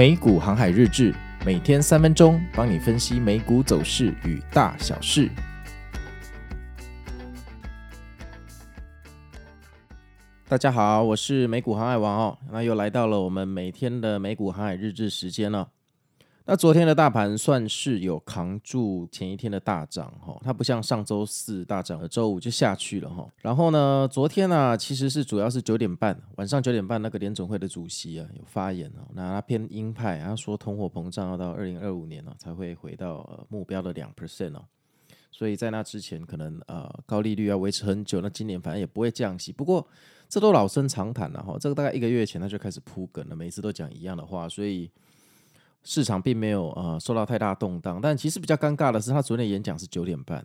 美股航海日志，每天三分钟，帮你分析美股走势与大小事。大家好，我是美股航海王哦，那又来到了我们每天的美股航海日志时间了。那昨天的大盘算是有扛住前一天的大涨哈，它不像上周四大涨，周五就下去了哈。然后呢，昨天呢、其实是主要是九点半晚上九点半那个联准会的主席啊有发言哦，那他偏鹰派，他说通货膨胀要到二零二五年呢、才会回到目标的两 percent 哦，所以在那之前可能呃高利率要维持很久，那今年反正也不会降息。不过这都老生常谈了哈，这个大概一个月前他就开始铺梗了，每次都讲一样的话，所以。市场并没有呃受到太大动荡，但其实比较尴尬的是，他昨天演讲是九点半，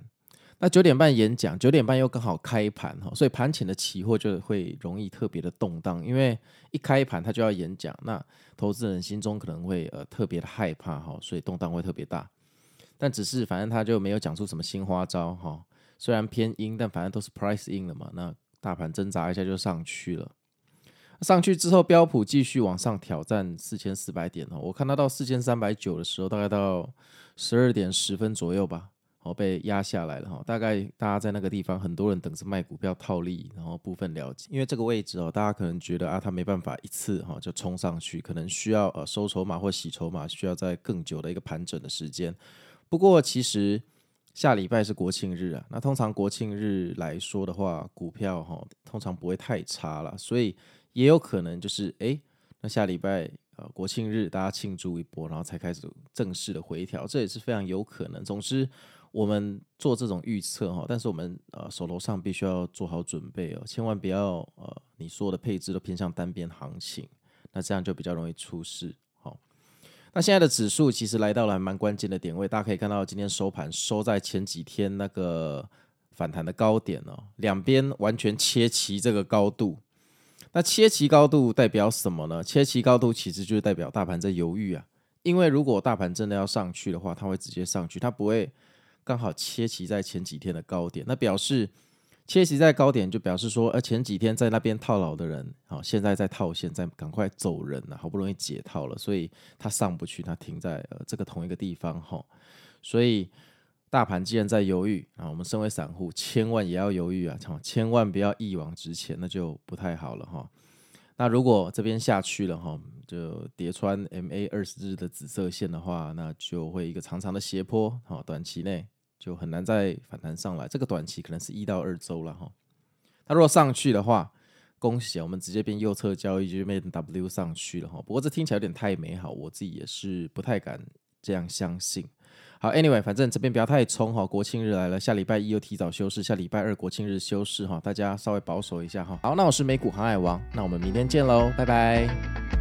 那九点半演讲，九点半又刚好开盘哈，所以盘前的期货就会容易特别的动荡，因为一开盘他就要演讲，那投资人心中可能会呃特别的害怕哈，所以动荡会特别大。但只是反正他就没有讲出什么新花招哈，虽然偏阴，但反正都是 price in 了嘛，那大盘挣扎一下就上去了。上去之后，标普继续往上挑战四千四百点哦。我看到到四千三百九的时候，大概到十二点十分左右吧，哦，被压下来了哈。大概大家在那个地方，很多人等着卖股票套利，然后部分了解，因为这个位置哦，大家可能觉得啊，他没办法一次哈就冲上去，可能需要呃收筹码或洗筹码，需要在更久的一个盘整的时间。不过其实下礼拜是国庆日啊，那通常国庆日来说的话，股票哈通常不会太差了，所以。也有可能就是哎，那下礼拜呃国庆日大家庆祝一波，然后才开始正式的回调，这也是非常有可能。总之，我们做这种预测哈，但是我们呃手头上必须要做好准备哦，千万不要呃你所有的配置都偏向单边行情，那这样就比较容易出事。那现在的指数其实来到了蛮关键的点位，大家可以看到今天收盘收在前几天那个反弹的高点哦，两边完全切齐这个高度。那切齐高度代表什么呢？切齐高度其实就是代表大盘在犹豫啊。因为如果大盘真的要上去的话，它会直接上去，它不会刚好切齐在前几天的高点。那表示切息在高点，就表示说，呃，前几天在那边套牢的人，好，现在在套现在赶快走人了，好不容易解套了，所以它上不去，它停在呃这个同一个地方哈。所以。大盘既然在犹豫啊，我们身为散户，千万也要犹豫啊，千万不要一往直前，那就不太好了哈。那如果这边下去了哈，就叠穿 MA 二十日的紫色线的话，那就会一个长长的斜坡，好，短期内就很难再反弹上来。这个短期可能是一到二周了哈。那如果上去的话，恭喜我们直接变右侧交易就变 W 上去了哈。不过这听起来有点太美好，我自己也是不太敢这样相信。好，Anyway，反正这边不要太冲哈，国庆日来了，下礼拜一又提早休市，下礼拜二国庆日休市哈，大家稍微保守一下哈。好，那我是美股航海王，那我们明天见喽，拜拜。